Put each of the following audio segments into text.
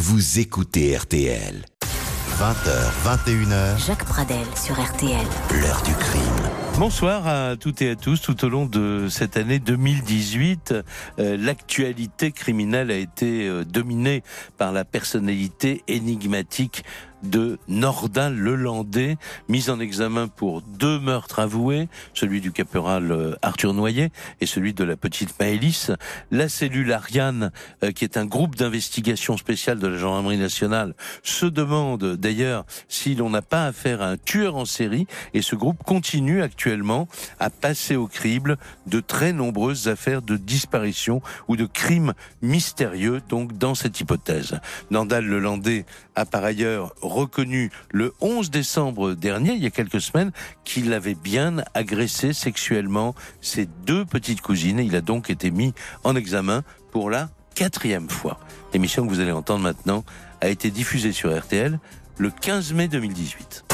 vous écoutez RTL. 20h, 21h, Jacques Pradel sur RTL. l'heure du crime. Bonsoir à toutes et à tous. Tout au long de cette année 2018, euh, l'actualité criminelle a été euh, dominée par la personnalité énigmatique de Nordal Lelandais, mis en examen pour deux meurtres avoués, celui du caporal euh, Arthur Noyer et celui de la petite Maëlys. La cellule Ariane, euh, qui est un groupe d'investigation spéciale de la gendarmerie nationale, se demande d'ailleurs si l'on n'a pas affaire à un tueur en série et ce groupe continue actuellement à passer au crible de très nombreuses affaires de disparition ou de crimes mystérieux donc dans cette hypothèse. Nordal Lelandais a par ailleurs reconnu le 11 décembre dernier, il y a quelques semaines, qu'il avait bien agressé sexuellement ses deux petites cousines il a donc été mis en examen pour la quatrième fois. L'émission que vous allez entendre maintenant a été diffusée sur RTL le 15 mai 2018.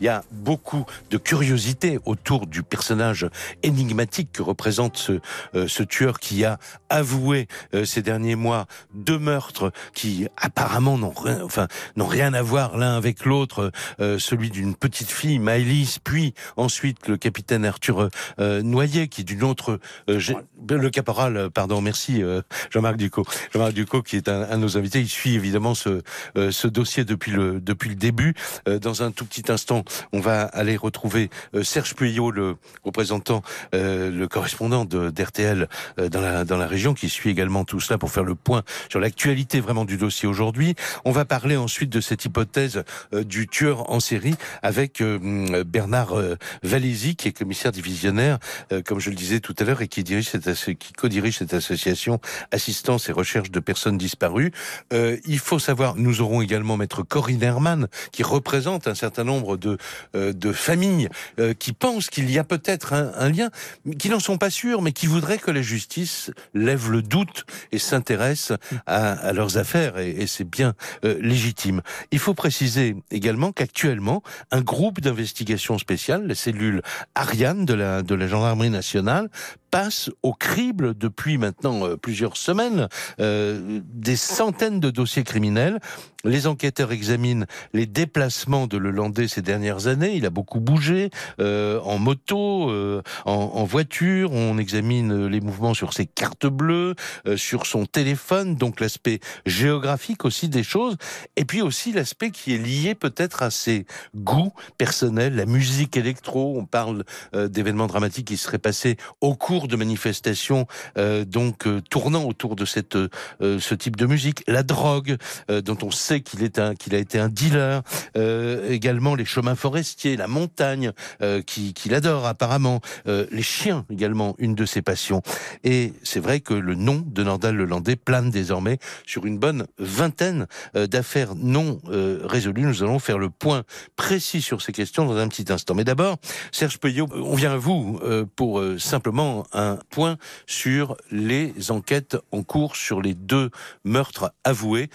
Il y a beaucoup de curiosité autour du personnage énigmatique que représente ce, euh, ce tueur qui a avoué euh, ces derniers mois deux meurtres qui apparemment n'ont rien, enfin, n'ont rien à voir l'un avec l'autre. Euh, celui d'une petite fille, Maëlys, puis ensuite le capitaine Arthur euh, Noyer, qui est d'une autre, euh, gé- le caporal, euh, pardon, merci euh, Jean-Marc Ducot. Jean-Marc Ducot qui est un, un de nos invités. Il suit évidemment ce, euh, ce dossier depuis le depuis le début. Euh, dans un tout petit instant, on va aller retrouver euh, Serge Puyot, le représentant, euh, le correspondant d'RTL euh, dans la dans la région, qui suit également tout cela pour faire le point sur l'actualité vraiment du dossier aujourd'hui. On va parler ensuite de cette hypothèse du tueur en série avec hum, Bernard Valézy, qui est commissaire divisionnaire, comme je le disais tout à l'heure, et qui dirige cette qui co-dirige cette association Assistance et Recherche de personnes disparues. Il faut savoir, nous aurons également maître Corinne Herman, qui représente un certain nombre de euh, de familles euh, qui pensent qu'il y a peut-être un, lien, qui n'en sont pas sûrs, mais qui voudraient que la justice lève le doute et s'intéresse à, leurs affaires, et, c'est bien euh, légitime. Il faut préciser également qu'actuellement, un groupe d'investigation spéciale, la cellule Ariane de la, gendarmerie nationale, passe au crible depuis maintenant plusieurs semaines des centaines de dossiers criminels. Les enquêteurs examinent les déplacements de Lelandais ces dernières années. Il a beaucoup bougé euh, en moto, euh, en, voiture. On examine les mouvements sur ses cartes bleues, euh, sur son téléphone, donc l'aspect géographique aussi des choses, et puis aussi l'aspect qui est lié peut-être à ses goûts personnels, la musique électro. On parle euh, d'événements dramatiques qui seraient passés au cours de manifestations, euh, donc euh, tournant autour de cette euh, ce type de musique, la drogue, euh, dont on sait qu'il est un qu'il a été un dealer, euh, également les chemins forestiers, la montagne, euh, qui qu'il adore apparemment, euh, les chiens également, une de ses passions. Et c'est vrai que le nom de Nordal Lelandais plane désormais sur une bonne vingtaine euh, d'affaires non résolues. Nous allons faire le point précis sur ces questions dans un petit instant. Mais d'abord, Serge Peuillot, on vient à vous pour simplement un point sur les enquêtes en cours sur les deux meurtres avoués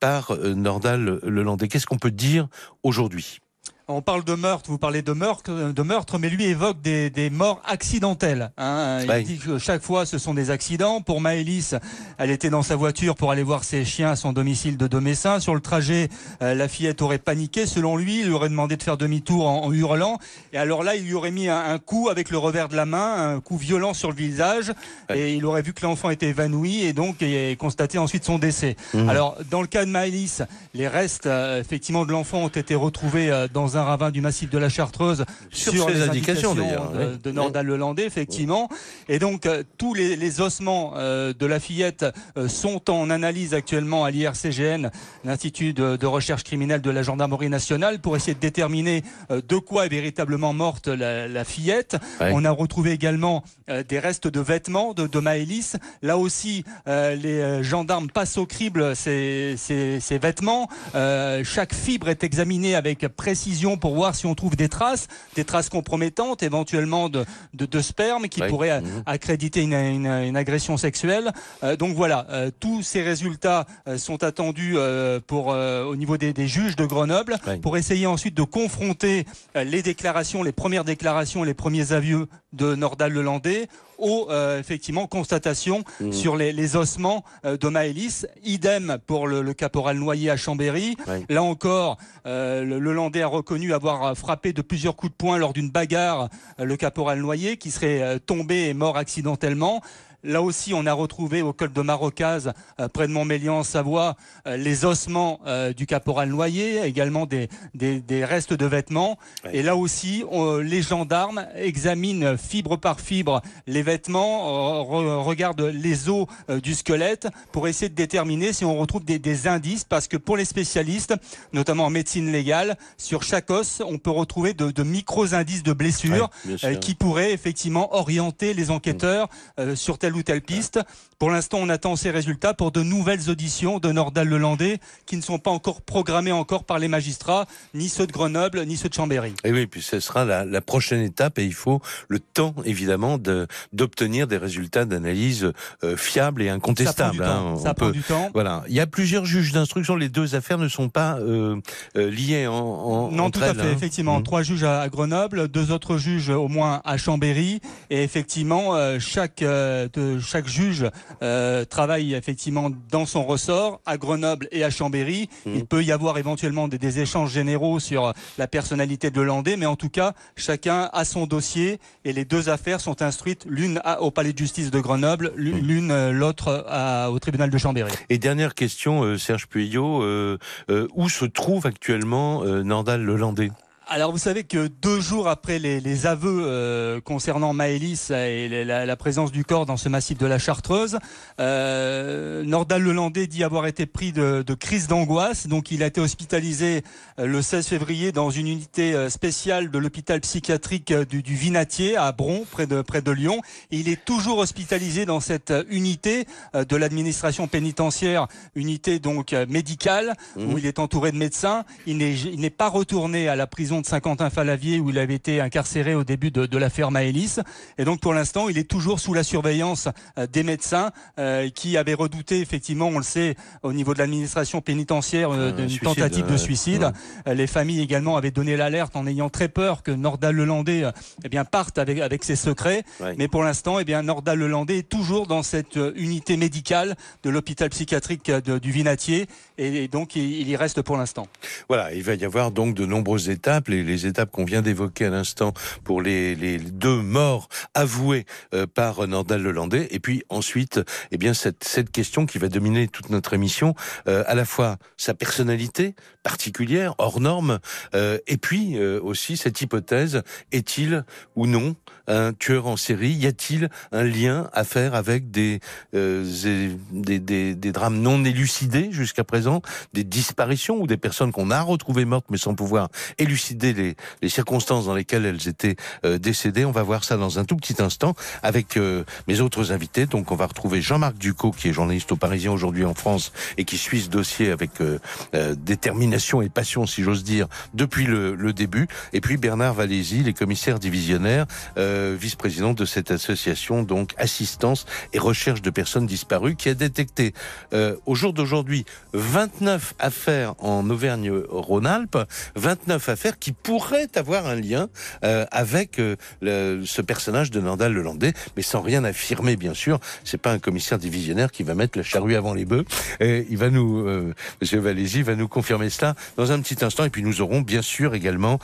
par Nordal Lelandais. Qu'est-ce qu'on peut dire aujourd'hui? On parle de meurtre, vous parlez de meurtre, de meurtre mais lui évoque des, des morts accidentelles. hein. Il Oui. dit que chaque fois ce sont des accidents. Pour Maëlys, elle était dans sa voiture pour aller voir ses chiens à son domicile de Domessin. Sur le trajet, euh, la fillette aurait paniqué. Selon lui, il lui aurait demandé de faire demi-tour en, en hurlant. Et alors là, il lui aurait mis un, un coup avec le revers de la main, un coup violent sur le visage. Et il aurait vu que l'enfant était évanoui et donc il a constaté ensuite son décès. Mhm. Alors, dans le cas de Maëlys, les restes euh, effectivement de l'enfant ont été retrouvés euh, dans un ravin du massif de la Chartreuse Sur les ses indications, de, oui. de Nordal Lelandais, effectivement. Et donc euh, tous les, les ossements euh, de la fillette euh, sont en analyse actuellement à l'IRCGN, l'Institut de, de recherche criminelle de la gendarmerie nationale, pour essayer de déterminer euh, de quoi est véritablement morte la, la fillette. On a retrouvé également euh, des restes de vêtements de, de Maëlys. Là aussi, euh, les euh, gendarmes passent au crible ces, ces, ces vêtements. Euh, chaque fibre est examinée avec précision pour voir si on trouve des traces, des traces compromettantes, éventuellement de, de, de sperme qui Ouais. pourraient Mhm. accréditer une, une, une agression sexuelle. Euh, donc voilà, euh, tous ces résultats euh, sont attendus pour au niveau des, des juges de Grenoble pour essayer ensuite de confronter les déclarations, les premières déclarations, les premiers aveux de Nordal-Lelandais aux euh, effectivement constatations Mmh. sur les, les ossements euh, de Maëlys. Idem pour le, le caporal Noyer à Chambéry. Là encore, euh, le, le Landais a reconnu avoir frappé de plusieurs coups de poing lors d'une bagarre le caporal Noyer qui serait tombé et mort accidentellement. Là aussi, on a retrouvé au col de Marocaz, euh, près de Montmélian, en Savoie, euh, les ossements euh, du caporal Noyer, également des, des, des restes de vêtements. Et là aussi, on- les gendarmes examinent fibre par fibre les vêtements, euh, re- regardent les os euh, du squelette pour essayer de déterminer si on retrouve des, des indices, parce que pour les spécialistes, notamment en médecine légale, sur chaque os, on peut retrouver de, de micros indices de blessures euh, qui pourraient effectivement orienter les enquêteurs euh, sur telle ou telle piste. Pour l'instant, on attend ces résultats pour de nouvelles auditions de Nordal-Lelandais qui ne sont pas encore programmées encore par les magistrats, ni ceux de Grenoble, ni ceux de Chambéry. Et oui, puis ce sera la, la prochaine étape et il faut le temps évidemment de d'obtenir des résultats d'analyse euh, fiables et Ça prend incontestables. du hein. temps. Ça prend peut- du temps. Voilà, il y a plusieurs juges d'instruction. Les deux affaires ne sont pas euh, euh, liées en, en Non, entre tout à elles, fait. hein. Effectivement, Mhm. trois juges à, à Grenoble, deux autres juges au moins à Chambéry, et effectivement, chaque de, chaque juge euh, travaille effectivement dans son ressort à Grenoble et à Chambéry. Mhm. Il peut y avoir éventuellement des, des échanges généraux sur la personnalité de Hollandais, mais en tout cas, chacun a son dossier et les deux affaires sont instruites l'une au Palais de justice de Grenoble, l'une Mhm. l'une, euh, l'autre au tribunal de Chambéry. Et dernière question, euh, Serge Puyot, euh, euh, où se trouve actuellement euh, Nordal Lelandais Alors vous savez que deux jours après les, les aveux euh, concernant Maëlys et la, la présence du corps dans ce massif de la Chartreuse, euh, Nordal Lelandais dit avoir été pris de, de crise d'angoisse. Donc il a été hospitalisé euh, le 16 février dans une unité euh, spéciale de l'hôpital psychiatrique euh, du, du Vinatier à Bron, près de, près de Lyon. Et il est toujours hospitalisé dans cette unité de l'administration pénitentiaire, unité donc médicale, où il est entouré de médecins. Il n'est pas retourné à la prison de Saint-Quentin-Falavier où il avait été incarcéré au début de, de l'affaire Maëlys. Et donc pour l'instant, il est toujours sous la surveillance euh, des médecins euh, qui avaient redouté, effectivement, on le sait, au niveau de l'administration pénitentiaire, euh, Un d'une suicide, tentative de suicide. ouais. Les familles également avaient donné l'alerte en ayant très peur que Nordal Lelandais eh bien, parte avec, avec ses secrets. Ouais. Mais pour l'instant, eh bien, Nordal Lelandais est toujours dans cette unité médicale de l'hôpital psychiatrique de- du Vinatier. Et, et donc, il, il y reste pour l'instant. Voilà, il va y avoir donc de nombreuses étapes, les, les étapes qu'on vient d'évoquer à l'instant pour les, deux morts avoués euh, par Nordal Lelandais, et puis ensuite, eh bien cette, cette question qui va dominer toute notre émission, euh, à la fois sa personnalité particulière, hors norme, euh, et puis aussi cette hypothèse, est-il ou non un tueur en série? Y a-t-il un lien à faire avec des, des, des drames non élucidés jusqu'à présent, des disparitions ou des personnes qu'on a retrouvées mortes mais sans pouvoir élucider les, circonstances dans lesquelles elles étaient euh, décédées. On va voir ça dans un tout petit instant avec euh, mes autres invités. Donc on va retrouver Jean-Marc Ducot qui est journaliste au Parisien aujourd'hui en France et qui suit ce dossier avec euh, détermination et passion si j'ose dire depuis le, le début. Et puis Bernard Valézy, les commissaires divisionnaires, vice-président de cette association donc assistance et recherche de personnes disparues qui a détecté au jour d'aujourd'hui 29 affaires en Auvergne-Rhône-Alpes, 29 affaires qui pourraient avoir un lien euh, avec euh, le- ce personnage de Nandal Lelandais, mais sans rien affirmer bien sûr. C'est pas un commissaire divisionnaire qui va mettre la charrue avant les bœufs. Et il va nous, euh, Monsieur Valézy va nous confirmer cela dans un petit instant. Et puis nous aurons bien sûr également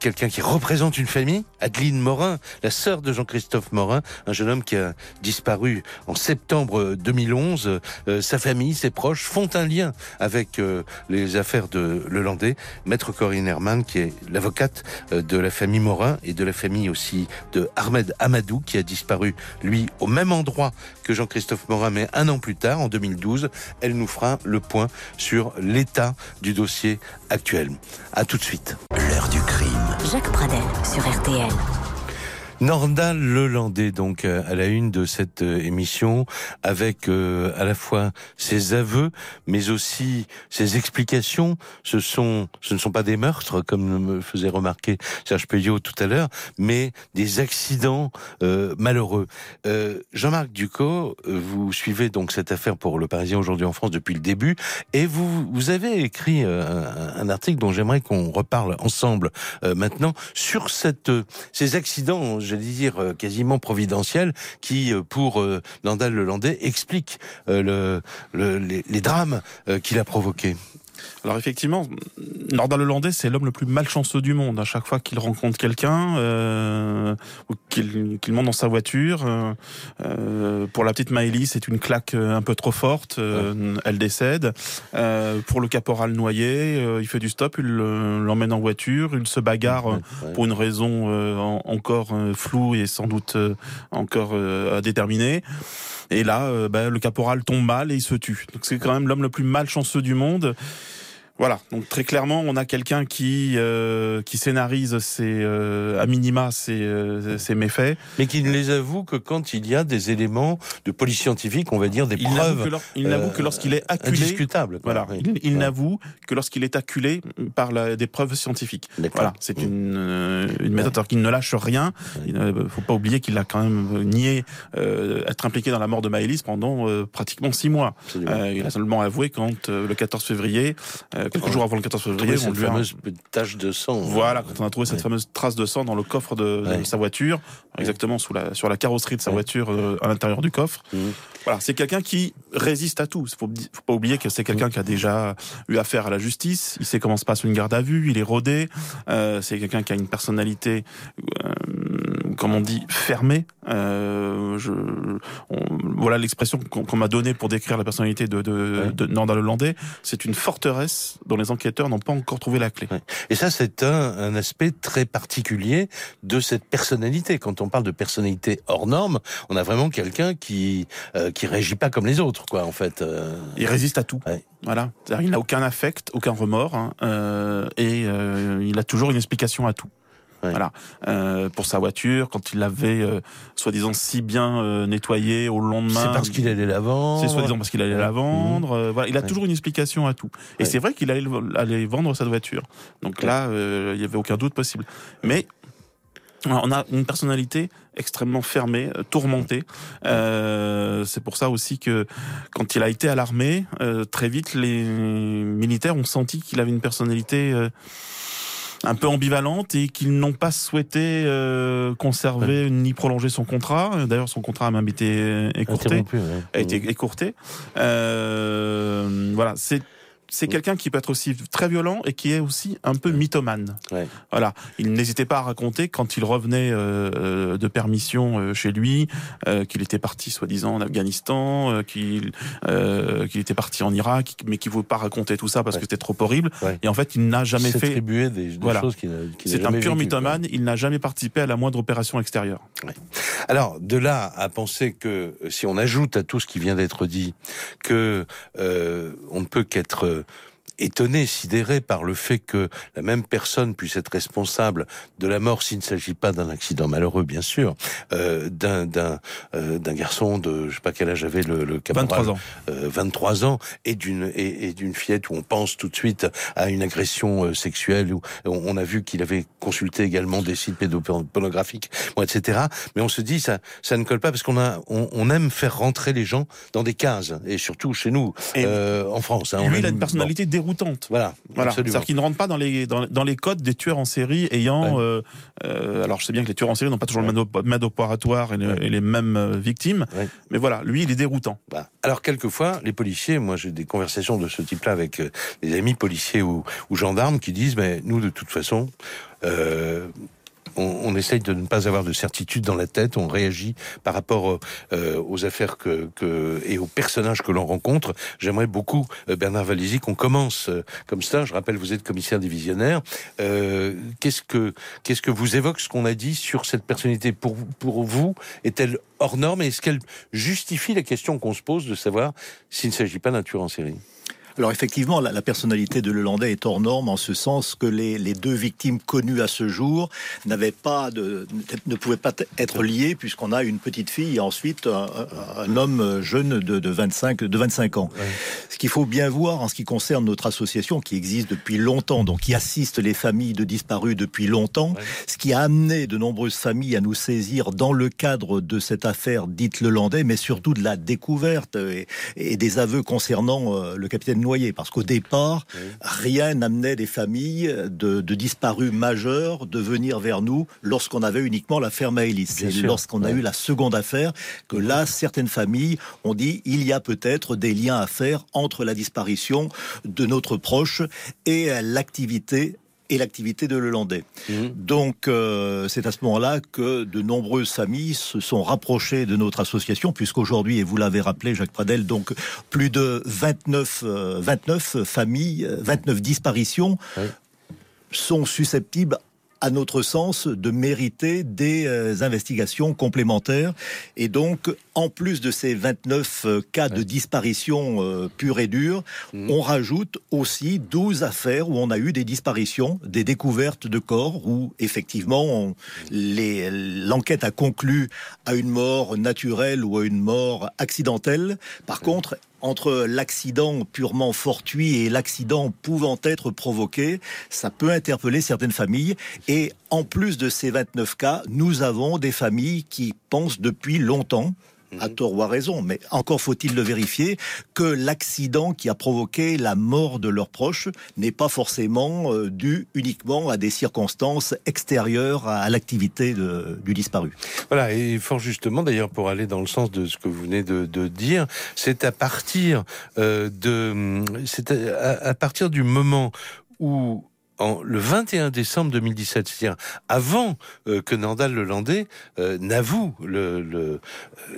quelqu'un qui représente une famille, Adeline Morin, la sœur de Jean-Christophe Morin, un jeune homme qui a disparu en septembre 2011. Euh, sa famille, ses proches font un lien avec les affaires de Lelandais. Maître Corinne Qui est l'avocate euh, de la famille Morin et de la famille aussi de Ahmed Amadou, qui a disparu, lui, au même endroit que Jean-Christophe Morin, mais un an plus tard, en 2012. Elle nous fera le point sur l'état du dossier actuel. À tout de suite. L'heure du crime. Jacques Pradel sur RTL. Nordal Lelandais, donc euh, à la une de cette euh, émission, avec euh, à la fois ses aveux, mais aussi ses explications. Ce sont, ce ne sont pas des meurtres, comme me faisait remarquer Serge Payot tout à l'heure, mais des accidents malheureux. Jean-Marc Ducot, vous suivez donc cette affaire pour Le Parisien aujourd'hui en France depuis le début, et vous, vous avez écrit un, article dont j'aimerais qu'on reparle ensemble maintenant sur cette, ces accidents j'allais dire, euh, quasiment providentiel, qui, euh, pour euh, Nandal Lelandais, explique le, le, les, les drames qu'il a provoqués. Alors effectivement, Nordal Hollandais, c'est l'homme le plus malchanceux du monde. À chaque fois qu'il rencontre quelqu'un euh, ou qu'il monte dans sa voiture, euh, euh, pour la petite Maëlys, c'est une claque un peu trop forte. Elle décède. pour le caporal noyé, il fait du stop, il l'emmène en voiture, il se bagarre pour une raison encore floue et sans doute encore à déterminer. Et là, ben, le caporal tombe mal et il se tue. Donc c'est quand même l'homme le plus malchanceux du monde. Voilà, donc très clairement, on a quelqu'un qui euh, qui scénarise ses euh, à minima ses, euh, ses méfaits, mais qui ne les avoue que quand il y a des éléments de police scientifique, on va dire des il preuves. il n'avoue que lorsqu'il est acculé, indiscutable. Voilà, il, n'avoue que lorsqu'il est acculé par la, des preuves scientifiques. Voilà, c'est une une méthode alors qu'il ne lâche rien. Il ne faut pas oublier qu'il a quand même nié être impliqué dans la mort de Maëlys pendant pratiquement six mois. il a seulement avoué quand le 14 février quelques jours avant le 14 février, on lui fameuse tache de sang. Voilà, quand on a trouvé cette fameuse trace de sang dans le coffre de, sa voiture, exactement sous la, sur la carrosserie de sa voiture euh, à l'intérieur du coffre. Mhm. Voilà, c'est quelqu'un qui résiste à tout. Faut, faut pas oublier que c'est quelqu'un qui a déjà eu affaire à la justice. Il sait comment se passe une garde à vue. Il est rodé. Euh, c'est quelqu'un qui a une personnalité, euh, comme on dit, fermée. Euh, je, voilà l'expression qu'on m'a donnée pour décrire la personnalité de, de, de Nordal Hollandais. C'est une forteresse dont les enquêteurs n'ont pas encore trouvé la clé. Et ça, c'est un, un aspect très particulier de cette personnalité. Quand on parle de personnalité hors norme, on a vraiment quelqu'un qui euh, qui réagit pas comme les autres, quoi, en fait. Euh. Il résiste à tout. Voilà. Il n'a aucun affect, aucun remords, hein, euh, et euh, il a toujours une explication à tout. Voilà. Euh, pour sa voiture, quand il l'avait soi-disant si bien nettoyée au lendemain. C'est parce qu'il allait la vendre. C'est soi-disant parce qu'il allait la vendre. Mhm. voilà. Il a toujours une explication à tout. Et c'est vrai qu'il allait, allait vendre sa voiture. Donc là, il n'y avait aucun doute possible. Mais on a une personnalité extrêmement fermée, euh, tourmentée. Euh, c'est pour ça aussi que quand il a été à l'armée, euh, très vite les militaires ont senti qu'il avait une personnalité un peu ambivalente et qu'ils n'ont pas souhaité conserver ni prolonger son contrat. D'ailleurs, son contrat a même été écourté, a été écourté. voilà, c'est c'est quelqu'un qui peut être aussi très violent et qui est aussi un peu mythomane. Voilà, il n'hésitait pas à raconter quand il revenait euh, euh, de permission euh, chez lui qu'il était parti soi-disant en Afghanistan, qu'il qu'il était parti en Irak, mais qu'il ne voulait pas raconter tout ça parce que c'était trop horrible. Et en fait, il n'a jamais fait des, des voilà. choses qu'il C'est un pur mythomane. Il n'a jamais participé à la moindre opération extérieure. Alors de là à penser que si on ajoute à tout ce qui vient d'être dit que on ne peut qu'être euh, étonné, sidéré par le fait que la même personne puisse être responsable de la mort s'il ne s'agit pas d'un accident malheureux, bien sûr, euh, d'un d'un euh, d'un garçon de je sais pas quel âge avait le, le caporal, 23 ans, euh, 23 ans, et d'une et, et d'une fillette où on pense tout de suite à une agression euh, sexuelle où on, a vu qu'il avait consulté également des sites pédopornographiques, bon, etc. Mais on se dit ça ça ne colle pas parce qu'on a on, on, aime faire rentrer les gens dans des cases et surtout chez nous euh, en France. Hein, lui, il a une personnalité déroutante. Voilà, voilà. C'est-à-dire qu'il ne rentre pas dans les dans, dans, les codes des tueurs en série ayant. Euh, euh, alors je sais bien que les tueurs en série n'ont pas toujours le mode opératoire et, et, les mêmes euh, victimes, mais voilà, lui, il est déroutant. Bah. Alors quelquefois, les policiers, moi j'ai des conversations de ce type-là avec des amis policiers ou, ou gendarmes qui disent, mais nous de toute façon. Euh, on, on, essaye de ne pas avoir de certitude dans la tête, on réagit par rapport euh, aux affaires que, que, et aux personnages que l'on rencontre. J'aimerais beaucoup, euh, Bernard Valézy, qu'on commence euh, comme ça. Je rappelle, vous êtes commissaire divisionnaire. Euh, qu'est-ce que qu'est-ce que vous évoque ce qu'on a dit sur cette personnalité? Pour pour vous Est-elle hors norme? Est-ce qu'elle justifie la question qu'on se pose de savoir s'il ne s'agit pas d'un tueur en série? Alors effectivement, la, la, personnalité de Lelandais est hors norme en ce sens que les, les deux victimes connues à ce jour n'avaient pas de, ne pouvaient pas être liées puisqu'on a une petite fille et ensuite un, un homme jeune de, de, 25 de 25 ans. Ce qu'il faut bien voir en ce qui concerne notre association qui existe depuis longtemps, donc qui assiste les familles de disparus depuis longtemps, ce qui a amené de nombreuses familles à nous saisir dans le cadre de cette affaire dite Lelandais, mais surtout de la découverte et, et des aveux concernant euh, le capitaine parce qu'au départ, rien n'amenait des familles de, de, disparus majeurs de venir vers nous lorsqu'on avait uniquement l'affaire Maëlys. C'est lorsqu'on a eu la seconde affaire que là, certaines familles ont dit il y a peut-être des liens à faire entre la disparition de notre proche et l'activité et l'activité de Lelandais. Mmh. Donc euh, c'est à ce moment-là que de nombreuses familles se sont rapprochées de notre association, puisqu'aujourd'hui, et vous l'avez rappelé Jacques Pradel, donc plus de 29, 29 euh, familles, 29 disparitions sont susceptibles à notre sens, de mériter des euh, investigations complémentaires. Et donc, en plus de ces 29 euh, cas de disparition euh, pure et dure, mmh. on rajoute aussi 12 affaires où on a eu des disparitions, des découvertes de corps, où effectivement l'enquête a conclu à une mort naturelle ou à une mort accidentelle. Par contre, entre l'accident purement fortuit et l'accident pouvant être provoqué, ça peut interpeller certaines familles. Et en plus de ces 29 cas, nous avons des familles qui pensent depuis longtemps à tort ou à raison, mais encore faut-il le vérifier, que l'accident qui a provoqué la mort de leurs proches n'est pas forcément euh, dû uniquement à des circonstances extérieures à, l'activité du disparu. Voilà, et fort justement, d'ailleurs, pour aller dans le sens de ce que vous venez de, dire, c'est à partir euh, de, c'est à partir du moment où en, le 21 décembre 2017, c'est-à-dire avant euh, que Nandal Lelandais euh, n'avoue le,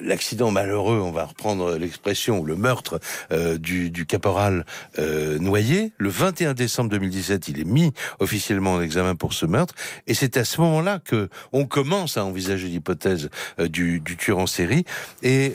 l'accident malheureux, on va reprendre l'expression, le meurtre euh, du, caporal euh, noyé. Le 21 décembre 2017, il est mis officiellement en examen pour ce meurtre, et c'est à ce moment-là que on commence à envisager l'hypothèse du, du tueur en série. Et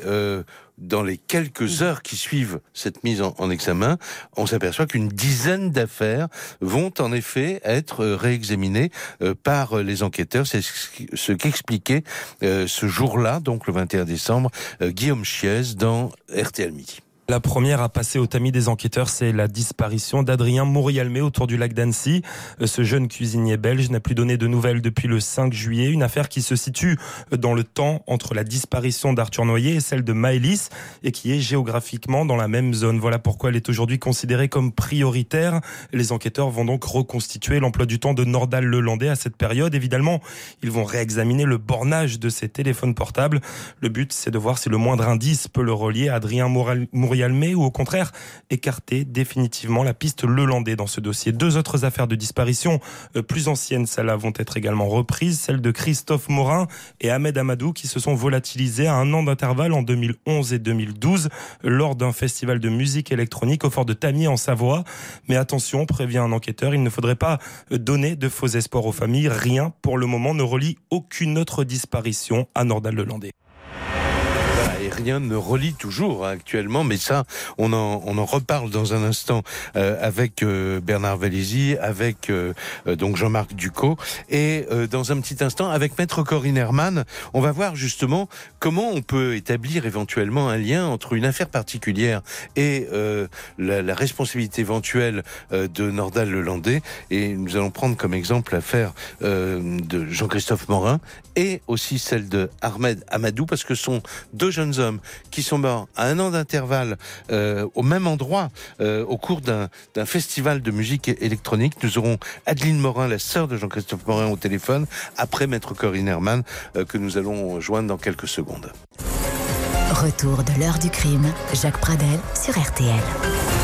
dans les quelques heures qui suivent cette mise en, examen, on s'aperçoit qu'une dizaine d'affaires vont en effet être réexaminées euh, par les enquêteurs. C'est ce qu'expliquait euh, ce jour-là, donc le 21 décembre, euh, Guillaume Chiez dans RTL Midi. La première à passer au tamis des enquêteurs, c'est la disparition d'Adrien Mourialmé autour du lac d'Annecy. Euh, ce jeune cuisinier belge n'a plus donné de nouvelles depuis le 5 juillet. Une affaire qui se situe dans le temps entre la disparition d'Arthur Noyer et celle de Maëlys et qui est géographiquement dans la même zone. Voilà pourquoi elle est aujourd'hui considérée comme prioritaire. Les enquêteurs vont donc reconstituer l'emploi du temps de Nordal Lelandais à cette période. Évidemment, ils vont réexaminer le bornage de ses téléphones portables. Le but, c'est de voir si le moindre indice peut le relier à Adrien Mourialmé ou au contraire écarter définitivement la piste Lelandais dans ce dossier. Deux autres affaires de disparition euh, plus anciennes, celles-là vont être également reprises, celle de Christophe Morin et Ahmed Amadou qui se sont volatilisés à un an d'intervalle en 2011 et 2012 lors d'un festival de musique électronique au fort de Tamier en Savoie. Mais attention, prévient un enquêteur, il ne faudrait pas donner de faux espoirs aux familles. Rien pour le moment ne relie aucune autre disparition à Nordal-Lelandais rien ne relie toujours hein, actuellement, mais ça, on en, on en reparle dans un instant euh, avec euh, Bernard Valézy, avec euh, donc Jean-Marc Ducot, et dans un petit instant avec Maître Corinne Herman, on va voir justement comment on peut établir éventuellement un lien entre une affaire particulière et la, responsabilité éventuelle de Nordal Lelandais, et nous allons prendre comme exemple l'affaire de Jean-Christophe Morin et aussi celle de Ahmed Amadou, parce que sont deux jeunes hommes qui sont morts à un an d'intervalle euh, au même endroit euh, au cours d'un festival de musique électronique. Nous aurons Adeline Morin, la sœur de Jean-Christophe Morin, au téléphone, après Maître Corinne Herman, euh, que nous allons joindre dans quelques secondes. Retour de l'heure du crime, Jacques Pradel sur RTL.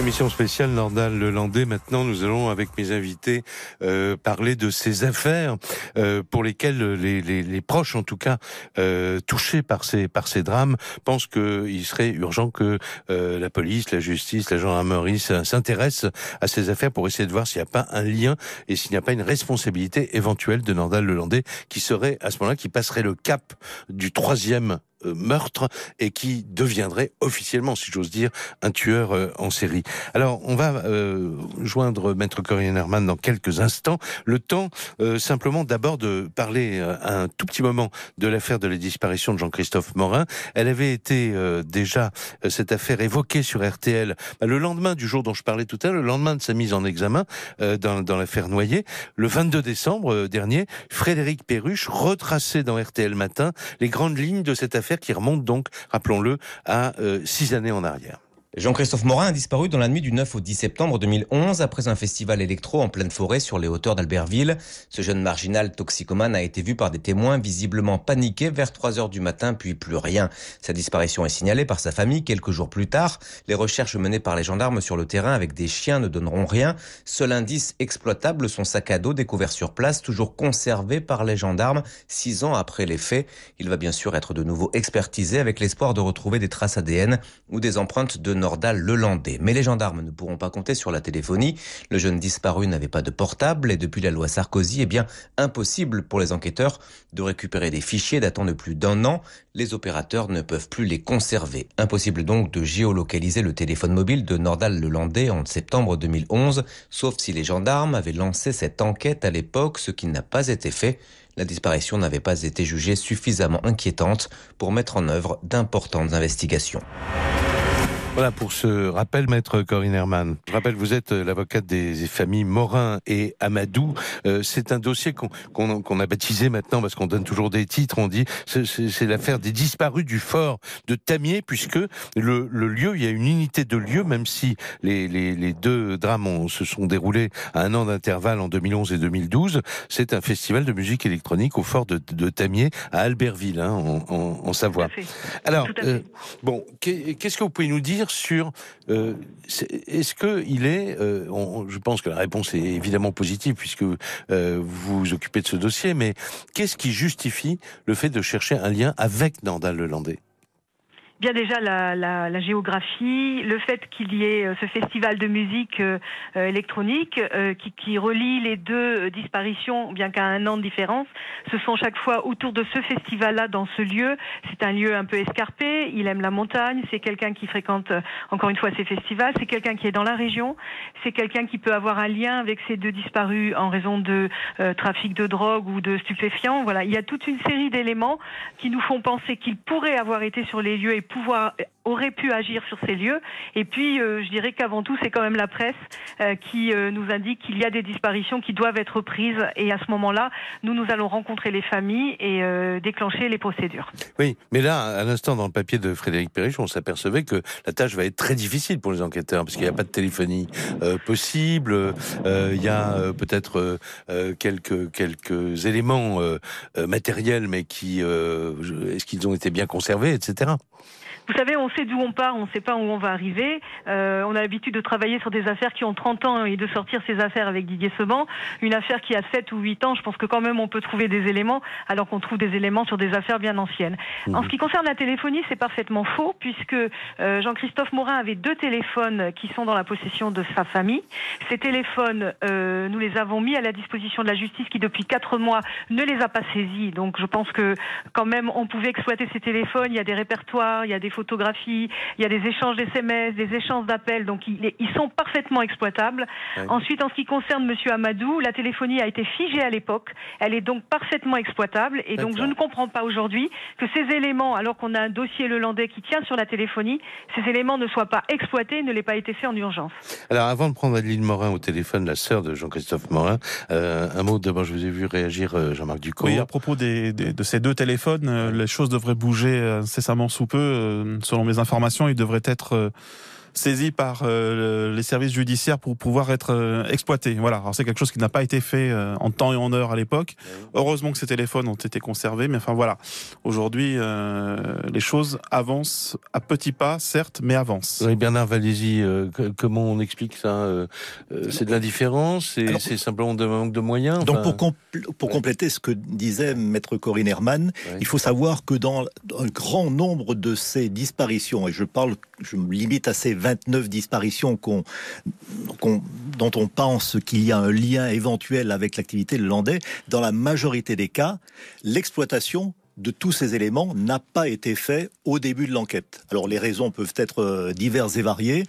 Émission spéciale Nordal Lelandais. Maintenant, nous allons, avec mes invités, euh, parler de ces affaires euh, pour lesquelles les, les, les, proches, en tout cas, euh, touchés par ces, par ces drames, pensent qu'il serait urgent que euh, la police, la justice, la gendarmerie s'intéressent à ces affaires pour essayer de voir s'il n'y a pas un lien et s'il n'y a pas une responsabilité éventuelle de Nordal Lelandais qui serait, à ce moment-là, qui passerait le cap du troisième meurtre et qui deviendrait officiellement, si j'ose dire, un tueur euh, en série. Alors, on va euh, joindre Maître Corinne Herman dans quelques instants. Le temps, simplement, d'abord de parler un tout petit moment de l'affaire de la disparition de Jean-Christophe Morin. Elle avait été déjà, cette affaire évoquée sur RTL bah, le lendemain du jour dont je parlais tout à l'heure, le lendemain de sa mise en examen dans, dans l'affaire Noyer. Le 22 décembre dernier, Frédéric Perruche retraçait dans RTL Matin les grandes lignes de cette affaire qui remonte donc, rappelons-le, à euh, six années en arrière. Jean-Christophe Morin a disparu dans la nuit du 9 au 10 septembre 2011 après un festival électro en pleine forêt sur les hauteurs d'Albertville. Ce jeune marginal toxicomane a été vu par des témoins visiblement paniqués vers 3 heures du matin puis plus rien. Sa disparition est signalée par sa famille quelques jours plus tard. Les recherches menées par les gendarmes sur le terrain avec des chiens ne donneront rien. Seul indice exploitable, son sac à dos découvert sur place, toujours conservé par les gendarmes six ans après les faits. Il va bien sûr être de nouveau expertisé avec l'espoir de retrouver des traces ADN ou des empreintes de Nordal-Lelandais. Mais les gendarmes ne pourront pas compter sur la téléphonie. Le jeune disparu n'avait pas de portable et depuis la loi Sarkozy, eh bien, impossible pour les enquêteurs de récupérer des fichiers datant de plus d'un an. Les opérateurs ne peuvent plus les conserver. Impossible donc de géolocaliser le téléphone mobile de Nordal-Lelandais en septembre 2011, sauf si les gendarmes avaient lancé cette enquête à l'époque, ce qui n'a pas été fait. La disparition n'avait pas été jugée suffisamment inquiétante pour mettre en œuvre d'importantes investigations. Voilà pour ce rappel, maître Corinne Herman. Je rappelle, vous êtes euh, l'avocate des familles Morin et Amadou. Euh, c'est un dossier qu'on a baptisé maintenant parce qu'on donne toujours des titres. On dit c'est l'affaire des disparus du fort de Tamier, puisque le, le, lieu, il y a une unité de lieu, même si les, les, les deux drames se sont déroulés à un an d'intervalle en 2011 et 2012. C'est un festival de musique électronique au fort de, de Tamier à Albertville, hein, en, en, en, Savoie. Alors, euh, bon, qu'est-ce que vous pouvez nous dire sur euh, est-ce que il est, euh, je pense que la réponse est évidemment positive puisque euh, vous vous occupez de ce dossier, mais qu'est-ce qui justifie le fait de chercher un lien avec Nordal Lelandais? Bien déjà la, la, la, géographie, le fait qu'il y ait euh, ce festival de musique euh, euh, électronique qui, qui, relie les deux disparitions, bien qu'à un an de différence. Ce sont chaque fois autour de ce festival-là, dans ce lieu. C'est un lieu un peu escarpé. Il aime la montagne. C'est quelqu'un qui fréquente encore une fois ces festivals. C'est quelqu'un qui est dans la région. C'est quelqu'un qui peut avoir un lien avec ces deux disparus en raison de trafic de drogue ou de stupéfiants. Voilà, il y a toute une série d'éléments qui nous font penser qu'il pourrait avoir été sur les lieux pouvoir aurait pu agir sur ces lieux. Et puis, euh, je dirais qu'avant tout, c'est quand même la presse euh, qui euh, nous indique qu'il y a des disparitions qui doivent être prises. Et à ce moment-là, nous, nous allons rencontrer les familles et déclencher les procédures. Oui, mais là, à l'instant, dans le papier de Frédéric Perriche, on s'apercevait que la tâche va être très difficile pour les enquêteurs, parce qu'il n'y a pas de téléphonie possible. il y a peut-être quelques, quelques éléments matériels, mais qui, est-ce qu'ils ont été bien conservés, etc. Vous savez, on sait d'où on part, on ne sait pas où on va arriver. Euh, on a l'habitude de travailler sur des affaires qui ont 30 ans et de sortir ces affaires avec Didier Seban. Une affaire qui a 7 ou 8 ans, je pense que quand même on peut trouver des éléments, alors qu'on trouve des éléments sur des affaires bien anciennes. Mmh. En ce qui concerne la téléphonie, c'est parfaitement faux, puisque euh, Jean-Christophe Morin avait deux téléphones qui sont dans la possession de sa famille. Ces téléphones, euh, nous les avons mis à la disposition de la justice qui, depuis 4 mois, ne les a pas saisis. Donc je pense que quand même on pouvait exploiter ces téléphones. Il y a des répertoires, il y a des photographie, il y a des échanges d'SMS, des échanges d'appels, donc ils, ils, sont parfaitement exploitables. Ensuite, en ce qui concerne Monsieur Amadou, la téléphonie a été figée à l'époque, elle est donc parfaitement exploitable, et donc je ne comprends pas aujourd'hui que ces éléments, alors qu'on a un dossier lelandais qui tient sur la téléphonie, ces éléments ne soient pas exploités, ne l'aient pas été fait en urgence. Alors, avant de prendre Adeline Morin au téléphone, la sœur de Jean-Christophe Morin, euh, un mot d'abord, je vous ai vu réagir, euh, Jean-Marc Ducot. Oui, à propos des, des, de ces deux téléphones, euh, les choses devraient bouger incessamment sous peu selon mes informations, il devrait être euh, saisi par euh, les services judiciaires pour pouvoir être euh, exploité. Voilà. Alors c'est quelque chose qui n'a pas été fait euh, en temps et en heure à l'époque. Heureusement que ces téléphones ont été conservés, mais enfin voilà. Aujourd'hui, les choses avancent à petits pas, certes, mais avancent. Oui, Bernard Valézy, comment on explique ça C'est de l'indifférence C'est simplement de manque de moyens Donc pour, pour compléter ce que disait maître Corinne Herman, il faut savoir que dans un grand nombre de ces disparitions, et je parle, je me limite à ces 29 disparitions dont on pense qu'il y a un lien éventuel avec l'activité de Landais, dans la majorité des cas, l'exploitation de tous ces éléments n'a pas été fait au début de l'enquête. Alors les raisons peuvent être euh, diverses et variées.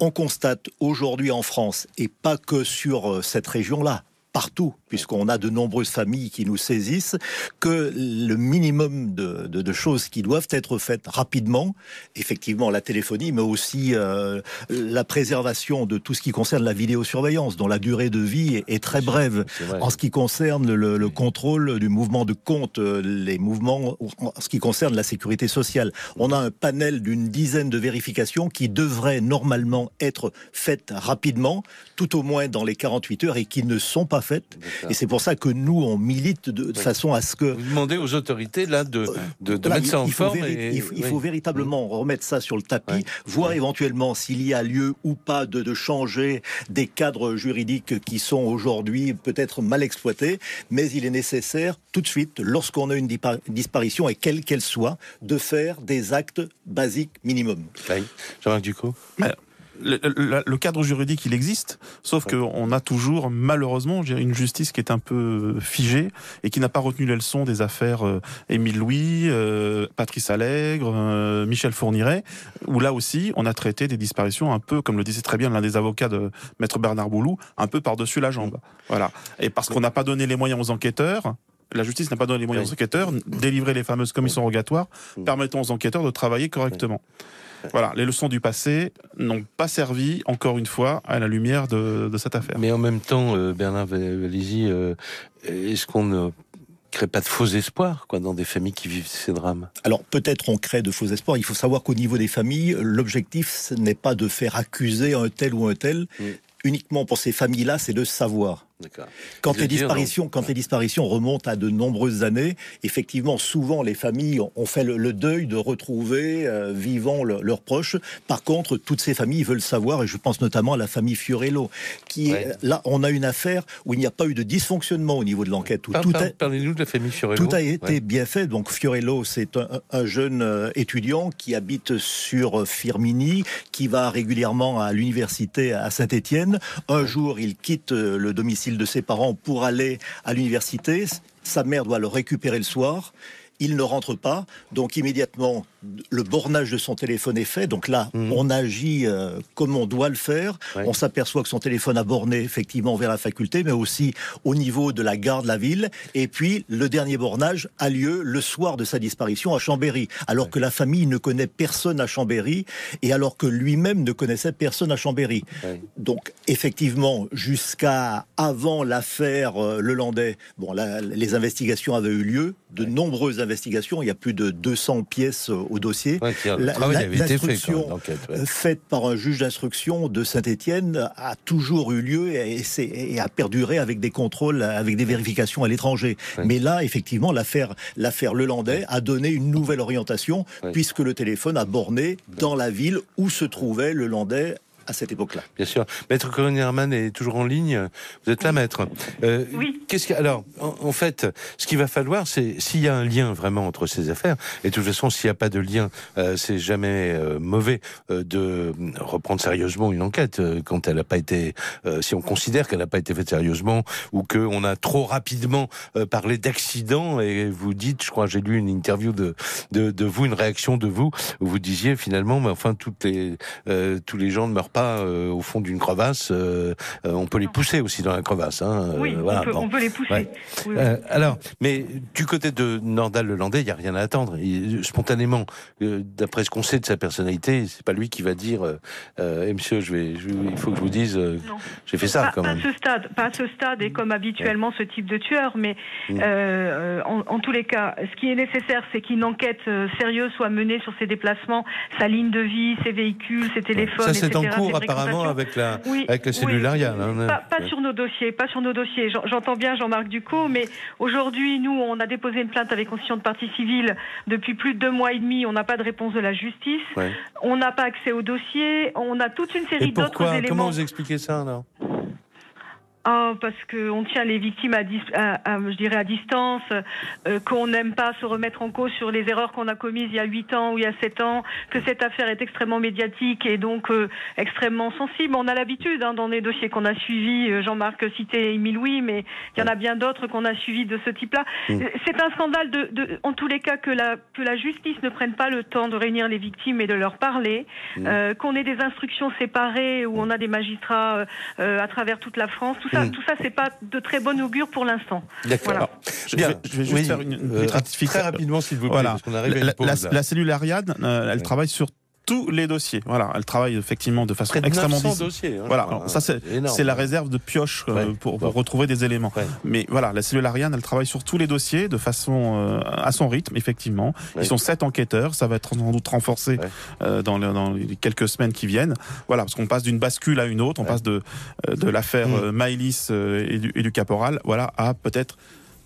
On constate aujourd'hui en France, et pas que sur euh, cette région-là, partout, puisqu'on a de nombreuses familles qui nous saisissent, que le minimum de, de, de, choses qui doivent être faites rapidement, effectivement la téléphonie, mais aussi euh, la préservation de tout ce qui concerne la vidéosurveillance, dont la durée de vie est, est très brève. En ce qui concerne le, le, contrôle du mouvement de compte, euh, les mouvements, en ce qui concerne la sécurité sociale, on a un panel d'une dizaine de vérifications qui devraient normalement être faites rapidement, tout au moins dans les 48 heures, et qui ne sont pas faites. Et c'est pour ça que nous, on milite de, de oui. façon à ce que... Vous demandez aux autorités là de, de, de mettre ça en forme. Et... Il, faut, il oui. faut, véritablement remettre ça sur le tapis, voir éventuellement s'il y a lieu ou pas de, de changer des cadres juridiques qui sont aujourd'hui peut-être mal exploités, mais il est nécessaire tout de suite, lorsqu'on a une disparition, et quelle qu'elle soit, de faire des actes basiques minimum. Oui. Jean-Marc Ducot le, le, le, cadre juridique, il existe, sauf ouais. qu'on a toujours, malheureusement, une justice qui est un peu figée et qui n'a pas retenu les leçons des affaires euh, Émile Louis, euh, Patrice Allègre, euh, Michel Fourniret, où là aussi, on a traité des disparitions un peu, comme le disait très bien l'un des avocats de Maître Bernard Boulou, un peu par-dessus la jambe. Voilà. Et parce qu'on n'a pas donné les moyens aux enquêteurs, la justice n'a pas donné les moyens oui. aux enquêteurs, délivrer les fameuses commissions rogatoires, oui. permettant aux enquêteurs de travailler correctement. Voilà, les leçons du passé n'ont pas servi, encore une fois, à la lumière de, de cette affaire. Mais en même temps, euh, Bernard Valizy, euh, est-ce qu'on ne crée pas de faux espoirs quoi, dans des familles qui vivent ces drames? Alors peut-être on crée de faux espoirs. Il faut savoir qu'au niveau des familles, l'objectif ce n'est pas de faire accuser un tel ou un tel. Uniquement pour ces familles-là, c'est de savoir. Quand les, disparitions, dire, quand les disparitions remontent à de nombreuses années, effectivement, souvent les familles ont fait le, le deuil de retrouver euh, vivant le, leurs proches. Par contre, toutes ces familles veulent savoir, et je pense notamment à la famille Fiorello, qui ouais. est, là, on a une affaire où il n'y a pas eu de dysfonctionnement au niveau de l'enquête. Parlez-nous de la famille Fiorello. Tout a été ouais. bien fait. Donc Fiorello, c'est un, un, jeune euh, étudiant qui habite sur Firmini, qui va régulièrement à l'université à Saint-Étienne. Un jour, il quitte euh, le domicile de ses parents pour aller à l'université. Sa mère doit le récupérer le soir. Il ne rentre pas, donc immédiatement le bornage de son téléphone est fait. Donc là, mmh. on agit euh, comme on doit le faire. Ouais. On s'aperçoit que son téléphone a borné effectivement vers la faculté, mais aussi au niveau de la gare de la ville. Et puis le dernier bornage a lieu le soir de sa disparition à Chambéry, alors ouais. que la famille ne connaît personne à Chambéry et alors que lui-même ne connaissait personne à Chambéry. Ouais. Donc effectivement, jusqu'à avant l'affaire euh, Lelandais, bon là, les investigations avaient eu lieu, de nombreuses investigations. Il y a plus de 200 pièces au dossier. Ouais, L'instruction ouais. faite par un juge d'instruction de Saint-Étienne a toujours eu lieu et, et, a perduré avec des contrôles, avec des vérifications à l'étranger. Ouais. Mais là, effectivement, l'affaire l'affaire Lelandais a donné une nouvelle orientation puisque le téléphone a borné dans la ville où se trouvait le Landais à cette époque-là. Bien sûr. Maître Corinne Herman est toujours en ligne. Vous êtes là, maître. Euh, oui. Qu'est-ce que, alors, en, en, fait, ce qu'il va falloir, c'est s'il y a un lien vraiment entre ces affaires, et de toute façon, s'il n'y a pas de lien, euh, c'est jamais euh, mauvais euh, de reprendre sérieusement une enquête euh, quand elle n'a pas été, euh, si on considère qu'elle n'a pas été faite sérieusement, ou qu'on a trop rapidement parlé d'accident, et vous dites, je crois, j'ai lu une interview de, de, de, vous, une réaction de vous, où vous disiez finalement, mais enfin, toutes les, tous les gens ne meurent pas euh, au fond d'une crevasse, euh, on peut les pousser aussi dans la crevasse. Hein, oui, voilà, on, peut, bon. on, peut, les pousser. Ouais. Oui, oui. alors, mais du côté de Nordal-Lelandais, il n'y a rien à attendre. Il, spontanément, d'après ce qu'on sait de sa personnalité, c'est pas lui qui va dire eh, monsieur, je vais, je, il faut que je vous dise, j'ai fait ça pas, quand pas même. À ce stade, pas à ce stade, et comme habituellement ouais. ce type de tueur, mais mmh. en, en, tous les cas, ce qui est nécessaire, c'est qu'une enquête sérieuse soit menée sur ses déplacements, sa ligne de vie, ses véhicules, ses téléphones, ça, c'est en cours apparemment avec la oui, avec le cellulariat. Oui, hein, pas, pas sur nos dossiers, pas sur nos dossiers. J'entends bien Jean-Marc Ducot, mais aujourd'hui, nous, on a déposé une plainte avec constitution de partie civile depuis plus de deux mois et demi. On n'a pas de réponse de la justice. Ouais. On n'a pas accès au dossier. On a toute une série d'autres? Éléments. Comment vous expliquez ça alors? Oh, parce qu'on tient les victimes à, à, à, je dirais à distance, euh, qu'on n'aime pas se remettre en cause sur les erreurs qu'on a commises il y a 8 ans ou il y a 7 ans, que cette affaire est extrêmement médiatique et donc euh, extrêmement sensible. On a l'habitude hein, dans les dossiers qu'on a suivis, euh, Jean-Marc citait Émile Louis, mais il y en a bien d'autres qu'on a suivis de ce type-là. Mmh. C'est un scandale, de, de, en tous les cas, que la, que la justice ne prenne pas le temps de réunir les victimes et de leur parler, mmh. qu'on ait des instructions séparées où on a des magistrats à travers toute la France. Tout ça, Mm. tout ça, c'est pas de très bon augure pour l'instant. D'accord. Voilà. Je, vais, je vais juste Oui, faire une, une euh, petite. Très rapidement, s'il vous plaît, Voilà. parce qu'on arrive à La, une la, pause. là. la cellule Ariadne, euh, elle travaille sur tous les dossiers. Voilà, elle travaille effectivement de façon de extrêmement 900 dis- dossiers. hein, Voilà, alors hein. ça c'est la réserve de pioche euh, pour, retrouver des éléments. Ouais. Mais voilà, la cellule Ariane, elle travaille sur tous les dossiers de façon euh, à son rythme, effectivement. Ouais. Ils sont sept enquêteurs, ça va être sans doute renforcé euh, dans, le- dans les quelques semaines qui viennent. Voilà, parce qu'on passe d'une bascule à une autre, on passe de de l'affaire Mm. Maëlys et, du, et du caporal, voilà, à peut-être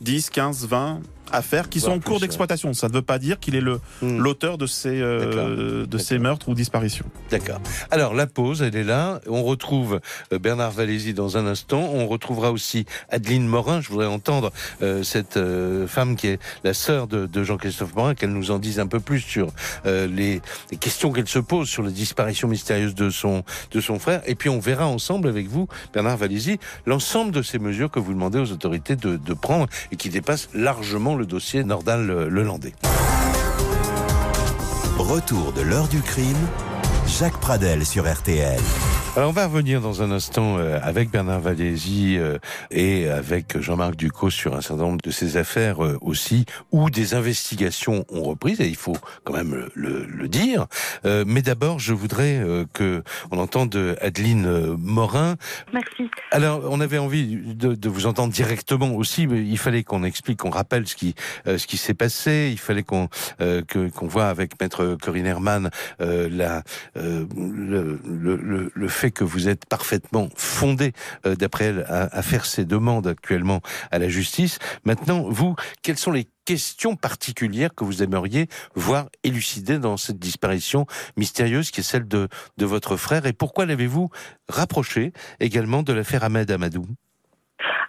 10, 15, 20 affaires qui Voire sont en cours d'exploitation. Ça ne veut pas dire qu'il est le Mm. l'auteur de ces euh, de ces meurtres ou disparitions. D'accord. Alors la pause, elle est là. On retrouve euh, Bernard Valézy dans un instant. On retrouvera aussi Adeline Morin. Je voudrais entendre euh, cette euh, femme qui est la sœur de, de Jean-Christophe Morin, qu'elle nous en dise un peu plus sur les, les questions qu'elle se pose sur la disparition mystérieuse de son de son frère. Et puis on verra ensemble avec vous, Bernard Valézy, l'ensemble de ces mesures que vous demandez aux autorités de, de prendre et qui dépassent largement le dossier Nordal-Lelandais. Retour de l'heure du crime. Jacques Pradel sur RTL. Alors on va revenir dans un instant euh, avec Bernard Valézy euh, et avec Jean-Marc Ducos sur un certain nombre de ces affaires euh, aussi, où des investigations ont repris, et il faut quand même le, le- le dire. Mais d'abord, je voudrais que on entende Adeline Morin. Merci. Alors, on avait envie de, de vous entendre directement aussi, mais il fallait qu'on explique, qu'on rappelle ce qui ce qui s'est passé. Il fallait qu'on euh, que qu'on voit avec Maître Corinne Herman euh, la euh, le, le, le, le que vous êtes parfaitement fondé, euh, d'après elle, à, à faire ces demandes actuellement à la justice. Maintenant, vous, quelles sont les questions particulières que vous aimeriez voir élucidées dans cette disparition mystérieuse qui est celle de, de votre frère? Et pourquoi l'avez-vous rapproché également de l'affaire Ahmed Amadou?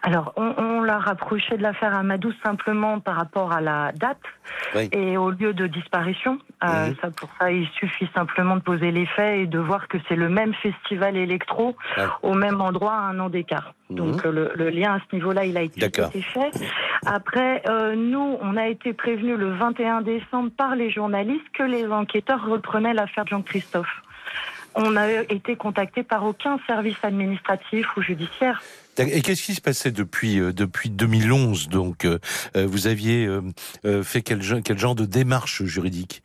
Alors, on, on l'a rapproché de l'affaire Amadou simplement par rapport à la date Oui. et au lieu de disparition. Euh, Mhm. ça, pour ça, il suffit simplement de poser les faits et de voir que c'est le même festival électro au même endroit à un an d'écart. Mhm. Donc, euh, le, le lien à ce niveau-là, il a été, fait. Après, euh, nous, on a été prévenus le 21 décembre par les journalistes que les enquêteurs reprenaient l'affaire Jean-Christophe. On n'a été contacté par aucun service administratif ou judiciaire. Et qu'est-ce qui se passait depuis euh, depuis 2011 Donc, euh, euh, vous aviez euh, fait quel genre de démarche juridique?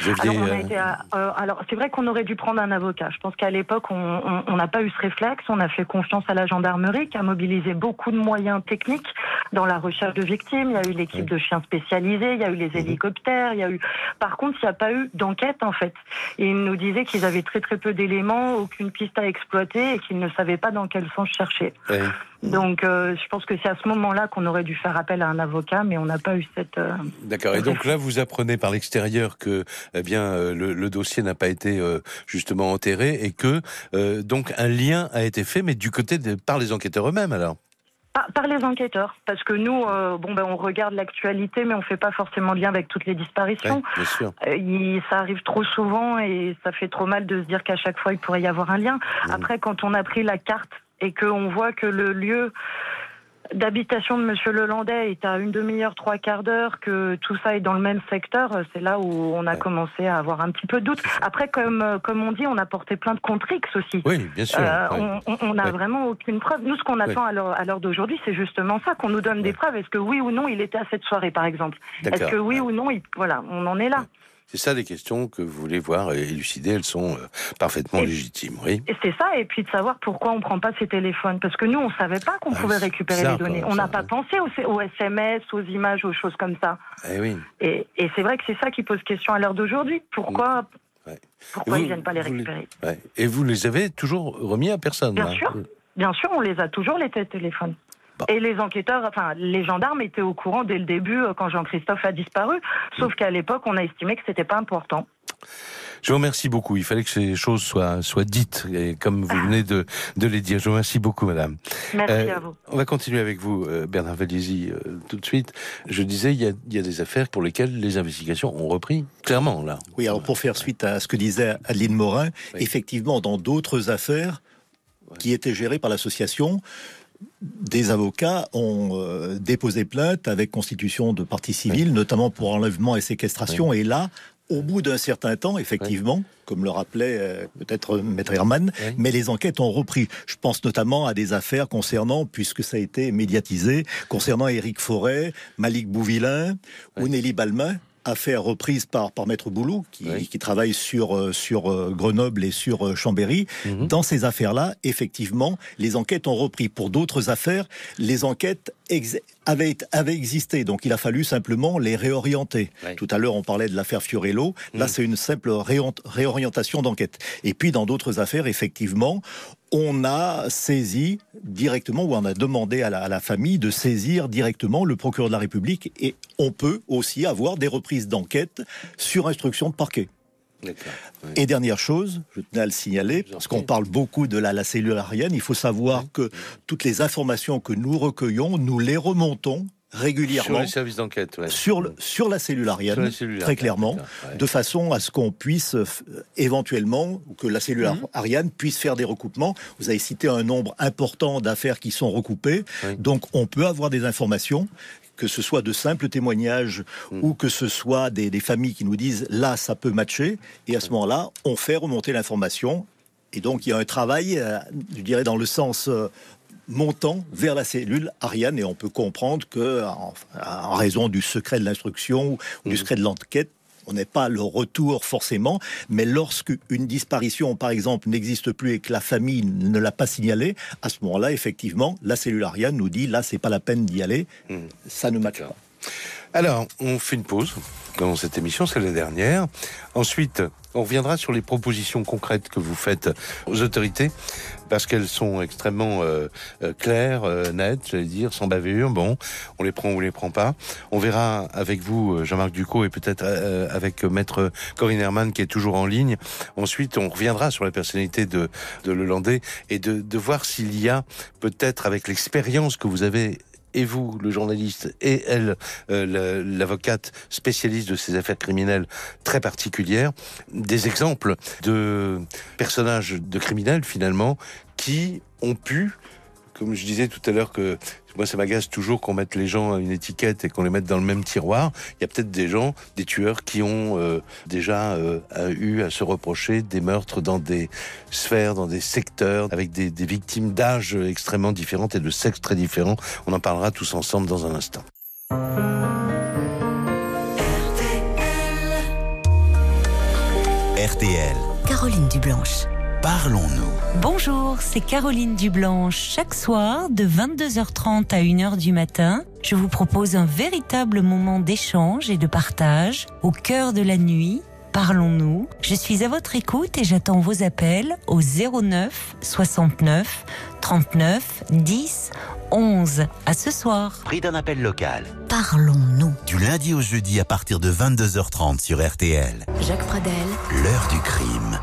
Vous Alors, on a euh, été à- euh, alors c'est vrai qu'on aurait dû prendre un avocat. Je pense qu'à l'époque, on n'a pas eu ce réflexe. On a fait confiance à la gendarmerie qui a mobilisé beaucoup de moyens techniques dans la recherche de victimes. Il y a eu l'équipe de chiens spécialisés, il y a eu les hélicoptères, il y a eu. Par contre, il n'y a pas eu d'enquête en fait. Et ils nous disaient qu'ils avaient très très peu d'éléments, aucune piste à exploiter et qu'ils ne savaient pas dans quel sens chercher. ouais. Donc, euh, je pense que c'est à ce moment-là qu'on aurait dû faire appel à un avocat, mais on n'a pas eu cette. euh, D'accord. Et donc là, vous apprenez par l'extérieur que, eh bien, euh, le, le dossier n'a pas été euh, justement enterré et que donc un lien a été fait, mais du côté de, par les enquêteurs eux-mêmes. Alors? Par, par les enquêteurs, parce que nous, euh, bon, ben, on regarde l'actualité, mais on fait pas forcément lien avec toutes les disparitions. Ouais, bien sûr. Euh, il- ça arrive trop souvent et ça fait trop mal de se dire qu'à chaque fois il pourrait y avoir un lien. Mhm. Après, quand on a pris la carte et qu'on voit que le lieu d'habitation de Monsieur Lelandais est à une demi-heure, trois quarts d'heure, que tout ça est dans le même secteur, c'est là où on a Ouais. commencé à avoir un petit peu de doute. Après, comme euh, comme on dit, on a porté plein de contre-X aussi. Oui, bien sûr. Euh, ouais. on- n'a Ouais. vraiment aucune preuve. Nous, ce qu'on attend à l'heure- à l'heure d'aujourd'hui, c'est justement ça, qu'on nous donne des preuves. Est-ce que oui ou non, il était à cette soirée, par exemple? Est-ce que oui ou non, il... voilà, on en est là. C'est ça les questions que vous voulez voir élucidées. Elles sont euh, parfaitement Et- légitimes. Oui. Et c'est ça, et puis de savoir pourquoi on prend pas ces téléphones. Parce que nous, on savait pas qu'on Ah, pouvait récupérer les données. On n'a pas pensé aux, aux SMS, aux images, aux choses comme ça. Eh oui. Et, et c'est vrai que c'est ça qui pose question à l'heure d'aujourd'hui. Pourquoi, Ouais. pourquoi Vous- ils viennent pas les récupérer? Ouais. Et vous les avez toujours remis à personne. Bien hein sûr. Bien sûr, on les a toujours, les té- téléphones. Bon. Et les enquêteurs, enfin, les gendarmes étaient au courant dès le début euh, quand Jean-Christophe a disparu. Sauf qu'à l'époque, on a estimé que c'était pas important. Je vous remercie beaucoup. Il fallait que ces choses soient, soient dites, et comme vous venez de, de les dire. Je vous remercie beaucoup, madame. Merci Euh, à vous. On va continuer avec vous, euh, Bernard Valézy, euh, tout de suite. Je disais, il y, a, il y a des affaires pour lesquelles les investigations ont repris, clairement, là. Oui, alors pour faire suite à ce que disait Adeline Morin, Oui. effectivement, dans d'autres affaires qui étaient gérées par l'association, des avocats ont euh, déposé plainte avec constitution de partie civile, notamment pour enlèvement et séquestration. Et là, au bout d'un certain temps, effectivement, comme le rappelait euh, peut-être Maître Herman, mais les enquêtes ont repris. Je pense notamment à des affaires concernant, puisque ça a été médiatisé, concernant Éric Forêt, Malik Bouvillain ou Nelly Balmain, affaire reprise par, par Maître Boulou, qui, qui travaille sur, euh, sur euh, Grenoble et sur euh, Chambéry. Mhm. Dans ces affaires-là, effectivement, les enquêtes ont repris. Pour d'autres affaires, les enquêtes avaient, avaient existé. Donc il a fallu simplement les réorienter. Tout à l'heure, on parlait de l'affaire Fiorello. Là, Mhm. c'est une simple réorientation d'enquête. Et puis, dans d'autres affaires, effectivement, on a saisi directement, ou on a demandé à la, à la famille de saisir directement le procureur de la République, et on peut aussi avoir des reprises d'enquête sur instruction de parquet. Et dernière chose, je tenais à le signaler, parce qu'on parle beaucoup de la, la cellule arienne, il faut savoir que toutes les informations que nous recueillons, nous les remontons régulièrement Sur les services d'enquête, ouais. sur, le- sur la cellule arienne, très arienne, clairement, ouais. de façon à ce qu'on puisse euh, éventuellement, ou que la cellule Mhm. ariane puisse faire des recoupements. Vous avez cité un nombre important d'affaires qui sont recoupées, donc on peut avoir des informations que ce soit de simples témoignages Mhm. ou que ce soit des, des familles qui nous disent là ça peut matcher. Et à ce moment-là on fait remonter l'information. Et donc il y a un travail euh, je dirais dans le sens euh, montant vers la cellule Ariane. Et on peut comprendre que en, en raison du secret de l'instruction ou du secret de l'enquête on n'est pas le retour forcément, mais lorsque une disparition, par exemple, n'existe plus et que la famille ne l'a pas signalé, à ce moment-là, effectivement, la cellule Ariane nous dit là, c'est pas la peine d'y aller, ça ne matche pas. Alors, on fait une pause dans cette émission, c'est la dernière. Ensuite, on reviendra sur les propositions concrètes que vous faites aux autorités, parce qu'elles sont extrêmement euh, euh, claires, euh, nettes, j'allais dire, sans bavure. Bon, on les prend ou on les prend pas. On verra avec vous, euh, Jean-Marc Ducot, et peut-être euh, avec euh, Maître Corinne Herman, qui est toujours en ligne. Ensuite, on reviendra sur la personnalité de, de Lelandais et de, de voir s'il y a peut-être, avec l'expérience que vous avez et vous, le journaliste, et elle, euh, la- l'avocate spécialiste de ces affaires criminelles très particulières, des exemples de personnages de criminels finalement qui ont pu, comme je disais tout à l'heure que moi ça m'agace toujours qu'on mette les gens à une étiquette et qu'on les mette dans le même tiroir. Il y a peut-être des gens, des tueurs qui ont euh, déjà euh, eu à se reprocher des meurtres dans des sphères, dans des secteurs, avec des, des victimes d'âge extrêmement différentes et de sexes très différents. On en parlera tous ensemble dans un instant. RTL. Caroline Dublanche. Parlons-nous. Bonjour, c'est Caroline Dublanche. Chaque soir, de 22h30 à 1h du matin, je vous propose un véritable moment d'échange et de partage au cœur de la nuit. Parlons-nous. Je suis à votre écoute et j'attends vos appels au 09 69 39 10 11. À ce soir. Prix d'un appel local. Parlons-nous. Du lundi au jeudi à partir de 22h30 sur RTL. Jacques Pradel, L'heure du crime.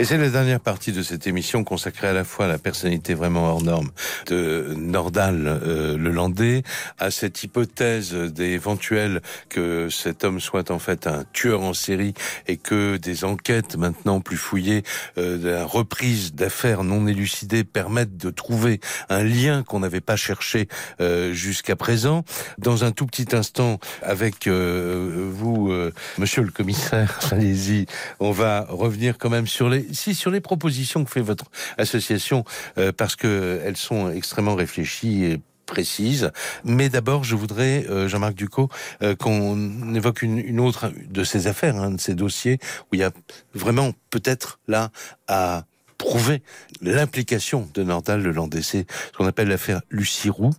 Et c'est la dernière partie de cette émission consacrée à la fois à la personnalité vraiment hors norme de Nordal euh, le Landais, à cette hypothèse d'éventuel que cet homme soit en fait un tueur en série et que des enquêtes maintenant plus fouillées, euh, de la reprise d'affaires non élucidées permettent de trouver un lien qu'on n'avait pas cherché euh, jusqu'à présent. Dans un tout petit instant, avec euh, vous, euh, Monsieur le Commissaire, allez-y, on va revenir quand même sur les, si sur les propositions que fait votre association, euh, parce que elles sont extrêmement réfléchies et précises. Mais d'abord, je voudrais, euh, Jean-Marc Ducot, euh, qu'on évoque une, autre de ces affaires, un de ces dossiers où il y a vraiment peut-être là à prouver l'implication de Nordal le. C'est ce qu'on appelle l'affaire Lucie Roux.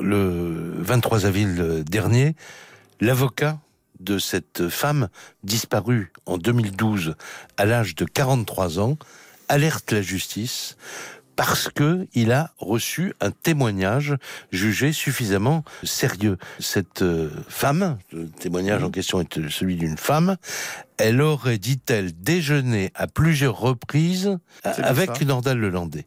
Le 23 avril dernier, l'avocat de cette femme disparue en 2012 à l'âge de 43 ans alerte la justice parce que il a reçu un témoignage jugé suffisamment sérieux. Cette euh, femme, le témoignage en question est celui d'une femme, elle aurait, dit-elle, déjeuné à plusieurs reprises bien avec. Nordal Lelandais.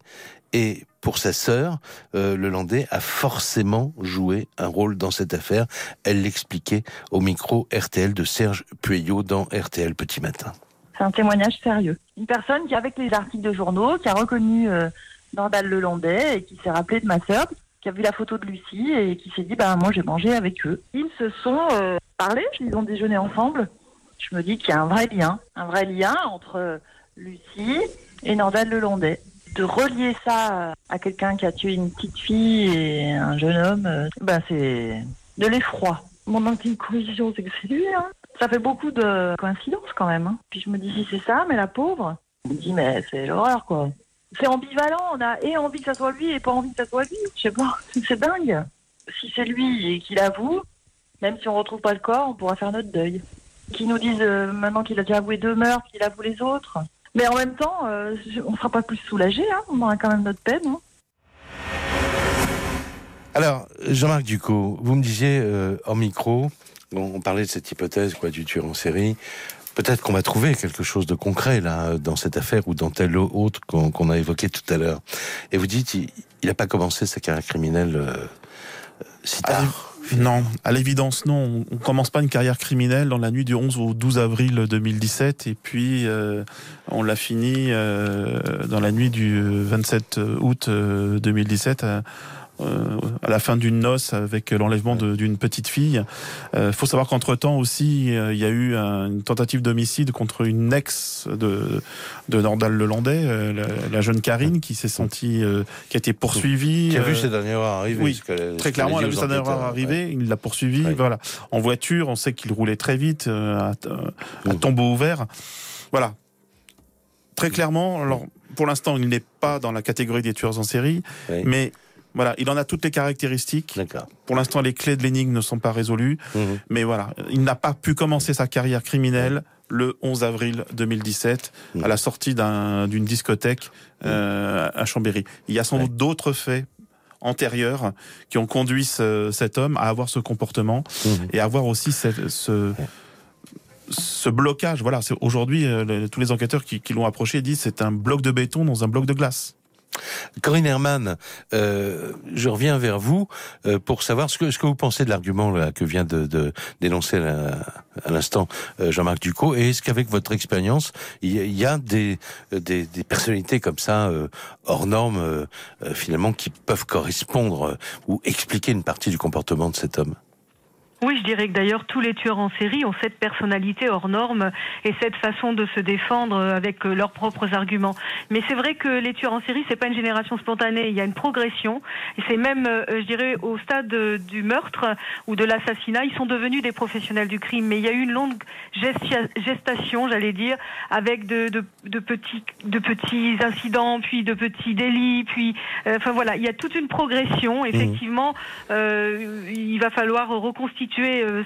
Et pour sa sœur, euh, le Landais a forcément joué un rôle dans cette affaire. Elle l'expliquait au micro RTL de Serge Pueyo dans RTL Petit Matin. C'est un témoignage sérieux. Une personne qui, avec les articles de journaux, qui a reconnu euh, Nordal Lelandais et qui s'est rappelé de ma sœur, qui a vu la photo de Lucie et qui s'est dit bah moi j'ai mangé avec eux. Ils se sont euh, parlé, ils ont déjeuné ensemble Je me dis qu'il y a un vrai lien, un vrai lien entre Lucie et Nordal Lelandais. De relier ça à quelqu'un qui a tué une petite fille et un jeune homme, ben c'est de l'effroi. Mon intime conviction, c'est que c'est lui. Hein. Ça fait beaucoup de coïncidences quand même. Hein. Puis je me dis si c'est ça, mais la pauvre, je me dis mais c'est l'horreur quoi. C'est ambivalent, on a et envie que ça soit lui et pas envie que ça soit lui. Je sais pas, c'est dingue. Si c'est lui et qu'il avoue, même si on retrouve pas le corps, on pourra faire notre deuil. Qui nous disent euh, maintenant qu'il a déjà avoué deux meurtres, qu'il avoue les autres. Mais en même temps, euh, on ne sera pas plus soulagé, hein. on aura quand même notre peine. Hein. Alors, Jean-Marc Ducot, vous me disiez euh, en micro, on, parlait de cette hypothèse quoi, du tueur en série. Peut-être qu'on va trouver quelque chose de concret là dans cette affaire ou dans telle autre qu'on a évoqué tout à l'heure. Et vous dites, il n'a pas commencé sa carrière criminelle euh, si tard. Non, à l'évidence, non. On commence pas une carrière criminelle dans la nuit du 11 au 12 avril 2017 et puis euh, on l'a fini euh, dans la nuit du 27 août 2017 euh, euh, à la fin d'une noce avec l'enlèvement d'une petite fille. Il euh, faut savoir qu'entre temps aussi, euh, il y a eu une tentative d'homicide contre une ex de, de Nordal Lelandais, la, la, jeune Karine, qui s'est sentie, qui a été poursuivie. Qui a vu ses dernières heures arriver. Oui, très clairement, elle a vu ses dernières heures arriver. Il l'a poursuivie, voilà, en voiture. On sait qu'il roulait très vite, à, à tombeau ouvert. Voilà, très clairement, alors pour l'instant, il n'est pas dans la catégorie des tueurs en série, mais voilà, il en a toutes les caractéristiques. Pour l'instant, les clés de l'énigme ne sont pas résolues. Mhm. Mais voilà, il n'a pas pu commencer sa carrière criminelle le 11 avril 2017 mhm. à la sortie d'une discothèque euh, à Chambéry. Il y a sans doute d'autres faits antérieurs qui ont conduit cet homme à avoir ce comportement mhm. et à avoir aussi ce, ce blocage. Voilà, c'est aujourd'hui euh, tous les enquêteurs qui, qui l'ont approché disent c'est un bloc de béton dans un bloc de glace. Corinne Herman, euh, je reviens vers vous euh, pour savoir ce que, ce que vous pensez de l'argument que vient de, dénoncer à, l'instant euh, Jean-Marc Ducot. Et est-ce qu'avec votre expérience, il y, a des, des, personnalités comme ça, hors normes, finalement, qui peuvent correspondre ou expliquer une partie du comportement de cet homme? Oui, je dirais que d'ailleurs tous les tueurs en série ont cette personnalité hors norme et cette façon de se défendre avec euh, leurs propres arguments. Mais c'est vrai que les tueurs en série, c'est pas une génération spontanée. Il y a une progression et c'est même, euh, je dirais, au stade du meurtre ou de l'assassinat, ils sont devenus des professionnels du crime. Mais il y a eu une longue gestation, j'allais dire, avec de, de, de, petits, de petits incidents, puis de petits délits, puis, euh, enfin voilà, il y a toute une progression. Mmh. Effectivement, euh, il va falloir reconstituer euh,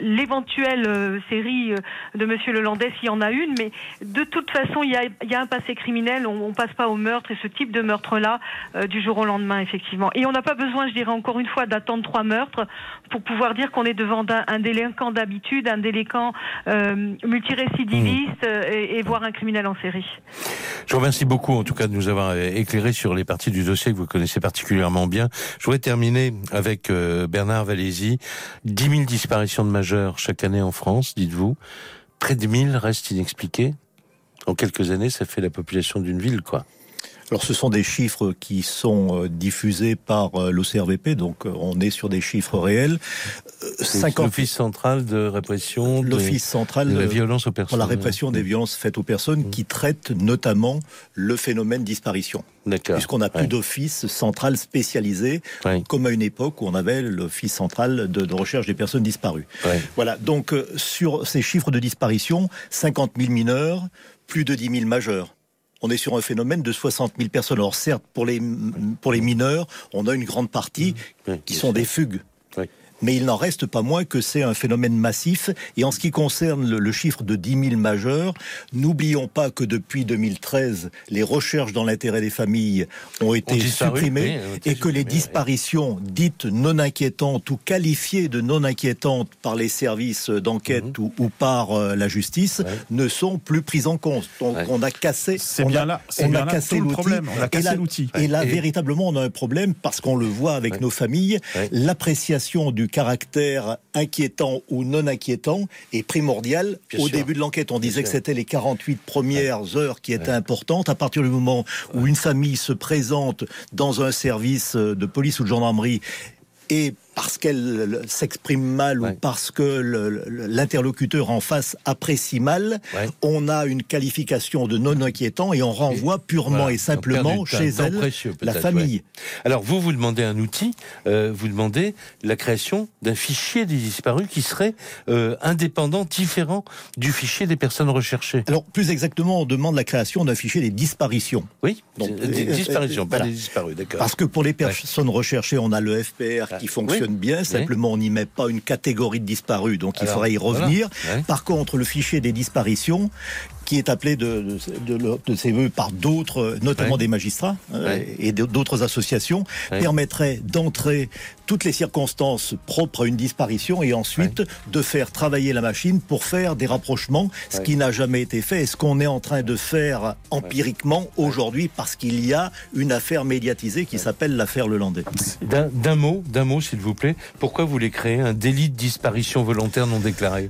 l'éventuelle euh, série euh, de Monsieur Lelandais s'il y en a une, mais de toute façon, il y a, un passé criminel, on, ne passe pas au meurtre et ce type de meurtre-là du jour au lendemain, effectivement. Et on n'a pas besoin, je dirais encore une fois, d'attendre trois meurtres pour pouvoir dire qu'on est devant un, délinquant d'habitude, un délinquant multirécidiviste mmh. et, et voire un criminel en série. Je vous remercie beaucoup, en tout cas, de nous avoir éclairé sur les parties du dossier que vous connaissez particulièrement bien. Je voudrais terminer avec Bernard Valézy. 10 000 disparitions de majeurs chaque année en France, dites-vous. Près de 1000 restent inexpliqués. En quelques années, ça fait la population d'une ville, quoi. Alors ce sont des chiffres qui sont euh, diffusés par euh, l'OCRVP, donc euh, on est sur des chiffres réels. 50... L'Office central de répression L'Office central de la violence aux personnes. la répression des violences faites aux personnes mmh. qui traite notamment le phénomène disparition. Puisqu'on n'a plus d'office central spécialisé, comme à une époque où on avait l'office central de, recherche des personnes disparues. Voilà, donc sur ces chiffres de disparition, 50 000 mineurs, plus de 10 000 majeurs on est sur un phénomène de 60 000 personnes. Alors certes, pour les, pour les mineurs, on a une grande partie qui sont des fugues mais il n'en reste pas moins que c'est un phénomène massif. Et en ce qui concerne le, chiffre de 10 000 majeurs, n'oublions pas que depuis 2013, les recherches dans l'intérêt des familles ont été supprimées et que les disparitions dites non inquiétantes ou qualifiées de non inquiétantes par les services d'enquête mhm. ou, par euh, la justice ne sont plus prises en compte. Donc on a cassé. C'est bien là. On a cassé le problème. On a cassé l'outil. Et là, véritablement, on a un problème parce qu'on le voit avec nos familles. L'appréciation du caractère inquiétant ou non inquiétant est primordial. Au début de l'enquête, on disait que c'était les 48 premières heures qui étaient importantes. À partir du moment où une famille se présente dans un service de police ou de gendarmerie et parce qu'elle s'exprime mal ou parce que l'interlocuteur en face apprécie mal, on a une qualification de non inquiétant et on renvoie purement et simplement chez elle la famille. Alors vous, vous demandez un outil, euh, vous demandez la création d'un fichier des disparus qui serait euh, indépendant, différent du fichier des personnes recherchées. Alors plus exactement, on demande la création d'un fichier des disparitions. Oui, Donc, des disparitions, pas des disparus, d'accord. Parce que pour les personnes recherchées, on a le FPR qui ah, fonctionne bien, simplement on n'y met pas une catégorie de disparus, donc il faudrait y revenir. Par contre, le fichier des disparitions, qui est appelé de, de, ses voeux par d'autres, notamment des magistrats euh, et d'autres associations, permettrait d'entrer toutes les circonstances propres à une disparition et ensuite de faire travailler la machine pour faire des rapprochements, ce qui n'a jamais été fait. Et ce qu'on est en train de faire empiriquement aujourd'hui parce qu'il y a une affaire médiatisée qui s'appelle l'affaire Lelandais? D'un mot, d'un mot s'il vous plaît, pourquoi vous voulez créer un délit de disparition volontaire non déclarée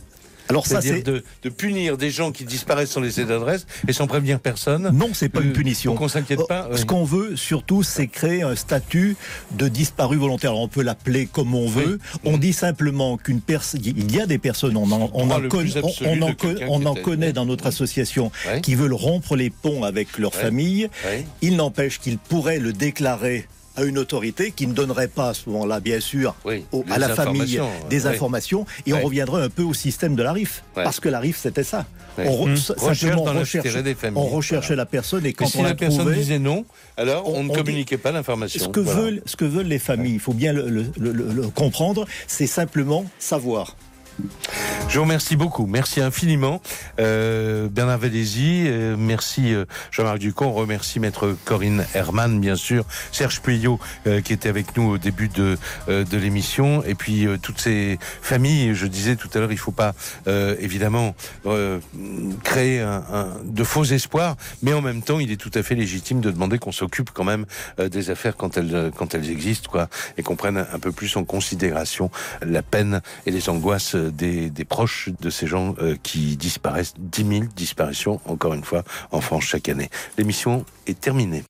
alors ça, c'est de, de, punir des gens qui disparaissent sans laisser d'adresse et sans prévenir personne. Non, c'est pas une euh, punition. Qu'on s'inquiète pas. Ce qu'on veut surtout, c'est créer un statut de disparu volontaire. on peut l'appeler comme on veut. On dit simplement qu'une personne, il y a des personnes, on en, on en, on en, connaît dans notre association qui veulent rompre les ponts avec leur famille. Il n'empêche qu'ils pourraient le déclarer à une autorité qui ne donnerait pas à ce moment-là, bien sûr, à la famille des informations. Et on reviendrait un peu au système de la RIF. Parce que la RIF, c'était ça. On, simplement, on recherchait la personne et quand si la, personne disait non, alors on, ne communiquait pas l'information. Ce, que veulent, ce que veulent les familles, il faut bien le comprendre, c'est simplement savoir. Je vous remercie beaucoup, merci infiniment euh, Bernard Védési, euh, merci euh, Jean-Marc Ducon, on remercie maître Corinne Herman bien sûr, Serge Puyot euh, qui était avec nous au début de, de l'émission et puis toutes ces familles, je disais tout à l'heure, il faut pas évidemment créer un, un, de faux espoirs, mais en même temps il est tout à fait légitime de demander qu'on s'occupe quand même des affaires quand elles, quand elles existent quoi, et qu'on prenne un peu plus en considération la peine et les angoisses des, proches de ces gens euh, qui disparaissent. 10 000 disparitions, encore une fois, en France chaque année. L'émission est terminée.